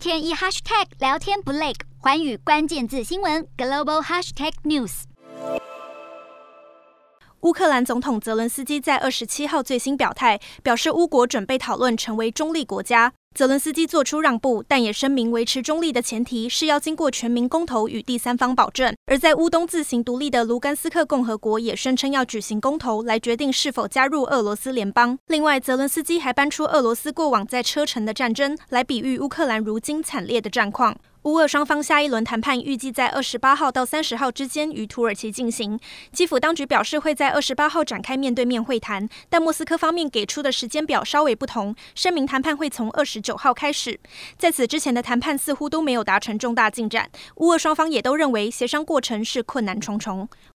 天一 hashtag 聊天不累，环宇关键字新闻 global hashtag news。乌克兰总统泽伦斯基在二十七号最新表态，表示乌国准备讨论成为中立国家。泽伦斯基做出让步，但也声明维持中立的前提是要经过全民公投与第三方保证。而在乌东自行独立的卢甘斯克共和国也声称要举行公投来决定是否加入俄罗斯联邦。另外，泽伦斯基还搬出俄罗斯过往在车臣的战争来比喻乌克兰如今惨烈的战况。乌俄双方下一轮谈判预计在二十八号到三十号之间于土耳其进行。基辅当局表示会在二十八号展开面对面会谈，但莫斯科方面给出的时间表稍微不同，声明谈判会从二十九号开始。在此之前的谈判似乎都没有达成重大进展，乌俄双方也都认为协商过程是困难重重。